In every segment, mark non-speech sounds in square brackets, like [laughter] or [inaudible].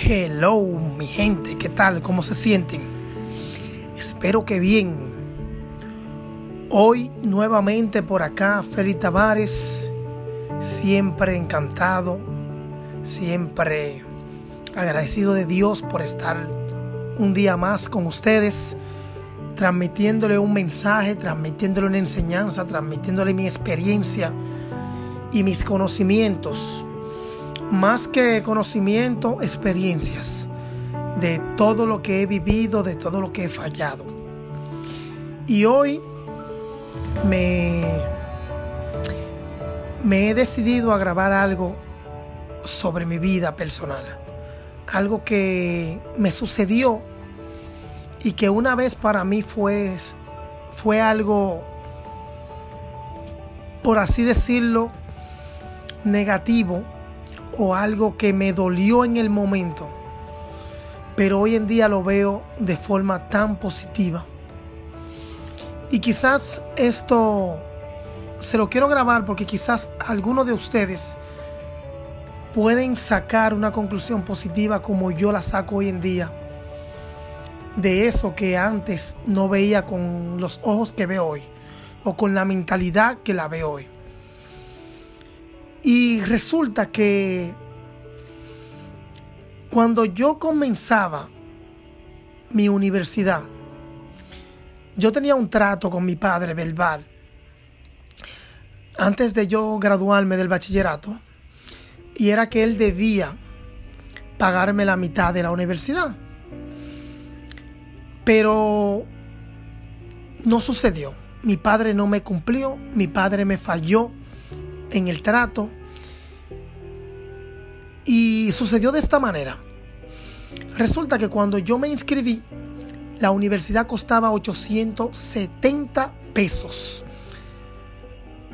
Hello, mi gente, ¿qué tal? ¿Cómo se sienten? Espero que bien. Hoy nuevamente por acá, Félix Tavares, siempre encantado, siempre agradecido de Dios por estar un día más con ustedes, transmitiéndole un mensaje, transmitiéndole una enseñanza, transmitiéndole mi experiencia y mis conocimientos más que conocimiento, experiencias de todo lo que he vivido, de todo lo que he fallado. Y hoy me, he decidido a grabar algo sobre mi vida personal. Algo que me sucedió y que una vez para mí fue, fue algo, por así decirlo, negativo o algo que me dolió en el momento, pero hoy en día lo veo de forma tan positiva. Y quizás esto se lo quiero grabar porque quizás algunos de ustedes pueden sacar una conclusión positiva como yo la saco hoy en día de eso que antes no veía con los ojos que veo hoy o con la mentalidad que la veo hoy. Y resulta que cuando yo comenzaba mi universidad, yo tenía un trato con mi padre verbal. Antes de yo graduarme del bachillerato, y era que él debía pagarme la mitad de la universidad. Pero no sucedió. Mi padre no me cumplió, mi padre me falló en el trato. Y sucedió de esta manera. Resulta que cuando yo me inscribí, la universidad costaba 870 pesos.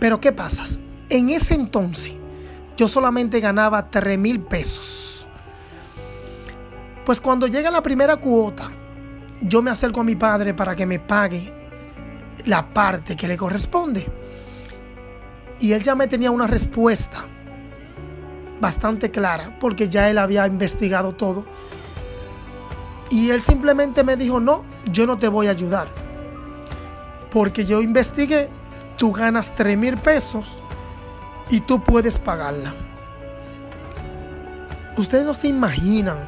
Pero ¿qué pasa? En ese entonces yo solamente ganaba 3 mil pesos. Pues cuando llega la primera cuota, yo me acerco a mi padre para que me pague la parte que le corresponde. Y él ya me tenía una respuesta bastante clara, porque ya él había investigado todo. Y él simplemente me dijo, no, yo no te voy a ayudar. Porque yo investigué, tú ganas 3 mil pesos y tú puedes pagarla. Ustedes no se imaginan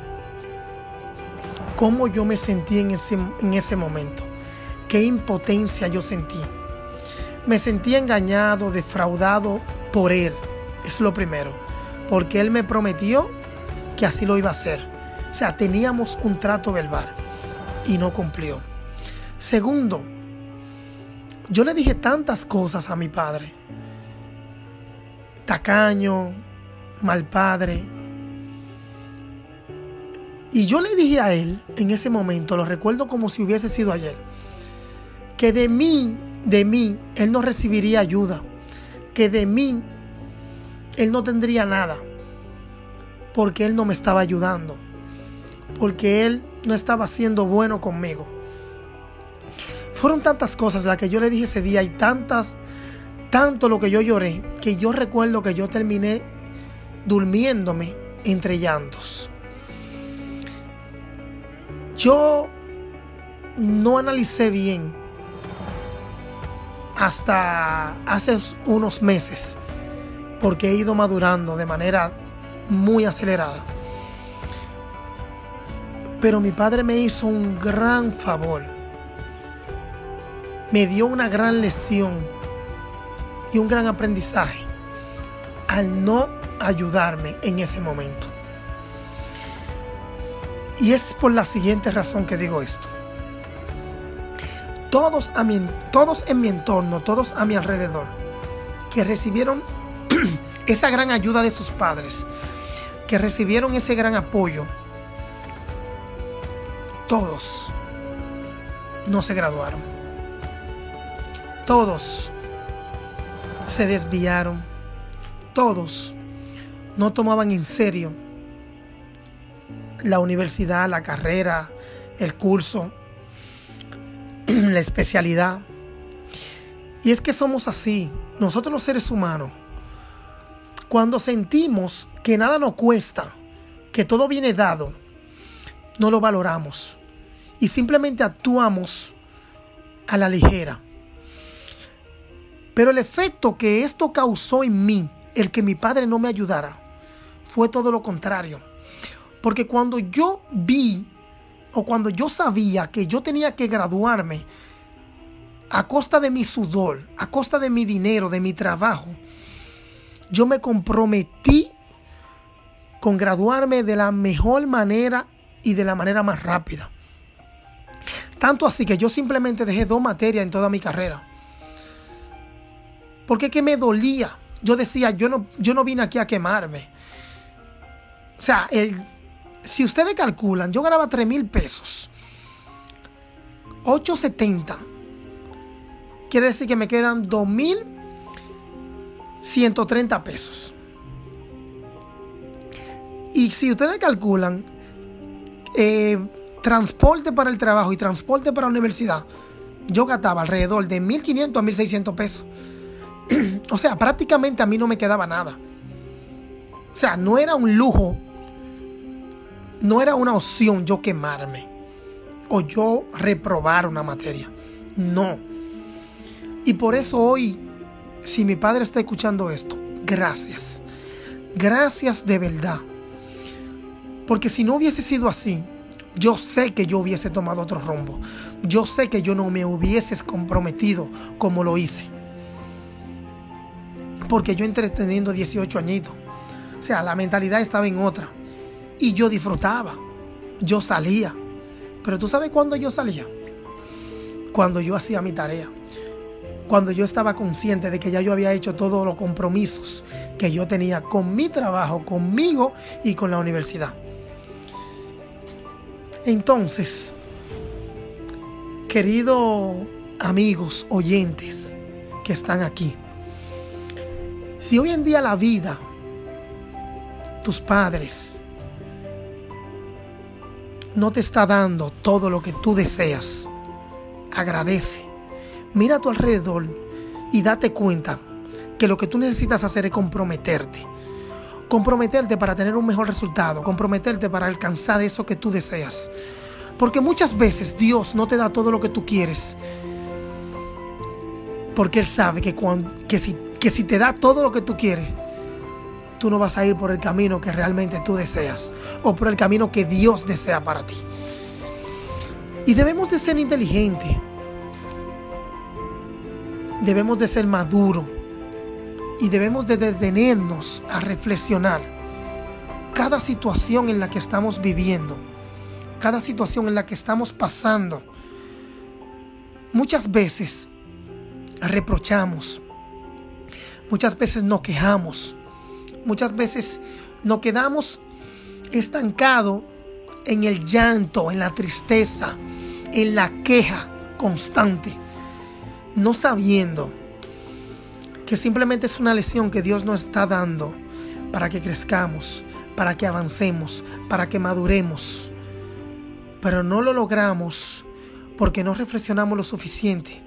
cómo yo me sentí en ese, en ese momento. Qué impotencia yo sentí. Me sentí engañado, defraudado por él. Es lo primero. Porque él me prometió que así lo iba a hacer. O sea, teníamos un trato verbal y no cumplió. Segundo, yo le dije tantas cosas a mi padre. Tacaño, mal padre. Y yo le dije a él en ese momento, lo recuerdo como si hubiese sido ayer, que de mí de mí él no recibiría ayuda, que de mí él no tendría nada, porque él no me estaba ayudando, porque él no estaba siendo bueno conmigo. Fueron tantas cosas las que yo le dije ese día y tantas, tanto lo que yo lloré, que yo recuerdo que yo terminé durmiéndome entre llantos. Yo no analicé bien hasta hace unos meses, porque he ido madurando de manera muy acelerada. Pero mi padre me hizo un gran favor. Me dio una gran lección y un gran aprendizaje al no ayudarme en ese momento. Y es por la siguiente razón que digo esto todos, a mi, todos en mi entorno, todos a mi alrededor, que recibieron esa gran ayuda de sus padres, que recibieron ese gran apoyo, todos no se graduaron. Todos se desviaron. Todos no tomaban en serio la universidad, la carrera, el curso, [clears throat] la especialidad. Y es que somos así, nosotros los seres humanos, cuando sentimos que nada nos cuesta, que todo viene dado, no lo valoramos y simplemente actuamos a la ligera. Pero el efecto que esto causó en mí, el que mi padre no me ayudara, fue todo lo contrario. Porque cuando yo vi o cuando yo sabía que yo tenía que graduarme a costa de mi sudor, a costa de mi dinero, de mi trabajo, yo me comprometí con graduarme de la mejor manera y de la manera más rápida. Tanto así que yo simplemente dejé dos materias en toda mi carrera. Porque que me dolía. Yo decía, yo no, yo no vine aquí a quemarme. O sea, el, si ustedes calculan, yo ganaba 3 mil pesos. 870. Quiere decir que me quedan 2.130 pesos. Y si ustedes calculan eh, transporte para el trabajo y transporte para la universidad, yo gastaba alrededor de 1.500 a 1.600 pesos. [clears throat] o sea, prácticamente a mí no me quedaba nada. O sea, no era un lujo, no era una opción yo quemarme o yo reprobar una materia. No. Y por eso hoy, si mi padre está escuchando esto, gracias. Gracias de verdad. Porque si no hubiese sido así, yo sé que yo hubiese tomado otro rumbo. Yo sé que yo no me hubieses comprometido como lo hice. Porque yo entreteniendo 18 añitos. O sea, la mentalidad estaba en otra. Y yo disfrutaba. Yo salía. Pero tú sabes cuándo yo salía? Cuando yo hacía mi tarea. Cuando yo estaba consciente de que ya yo había hecho todos los compromisos que yo tenía con mi trabajo, conmigo y con la universidad. Entonces, queridos amigos, oyentes que están aquí, si hoy en día la vida, tus padres, no te está dando todo lo que tú deseas, agradece. Mira a tu alrededor y date cuenta que lo que tú necesitas hacer es comprometerte comprometerte para tener un mejor resultado, comprometerte para alcanzar eso que tú deseas. Porque muchas veces Dios no te da todo lo que tú quieres. Porque Él sabe que, si, que si te da todo lo que tú quieres, tú no vas a ir por el camino que realmente tú deseas o por el camino que Dios desea para ti. Y debemos de ser inteligentes. Debemos de ser maduros y debemos de detenernos a reflexionar cada situación en la que estamos viviendo, cada situación en la que estamos pasando. Muchas veces reprochamos, muchas veces nos quejamos, muchas veces nos quedamos estancados en el llanto, en la tristeza, en la queja constante, no sabiendo que simplemente es una lección que Dios nos está dando para que crezcamos, para que avancemos, para que maduremos. Pero no lo logramos porque no reflexionamos lo suficiente.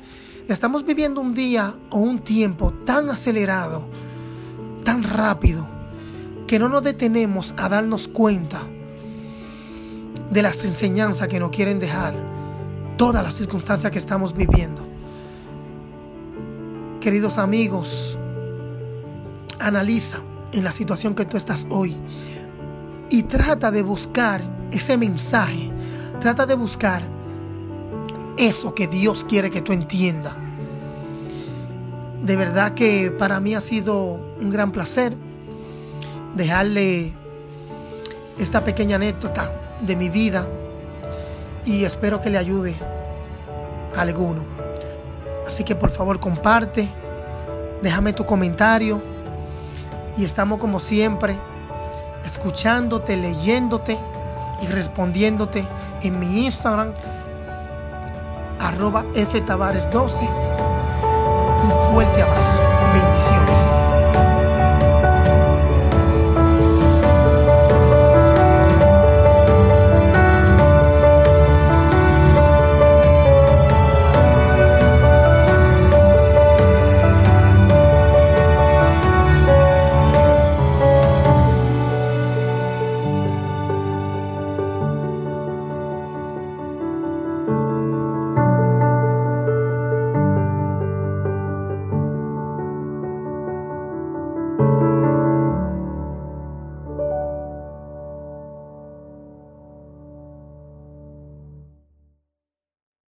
Estamos viviendo un día o un tiempo tan acelerado, tan rápido, que no nos detenemos a darnos cuenta de las enseñanzas que nos quieren dejar todas las circunstancias que estamos viviendo. Queridos amigos, analiza en la situación que tú estás hoy y trata de buscar ese mensaje, trata de buscar eso que Dios quiere que tú entiendas. De verdad que para mí ha sido un gran placer dejarle esta pequeña anécdota de mi vida y espero que le ayude a alguno. Así que por favor comparte, déjame tu comentario y estamos como siempre escuchándote, leyéndote y respondiéndote en mi Instagram arroba ftavares12. Un fuerte abrazo.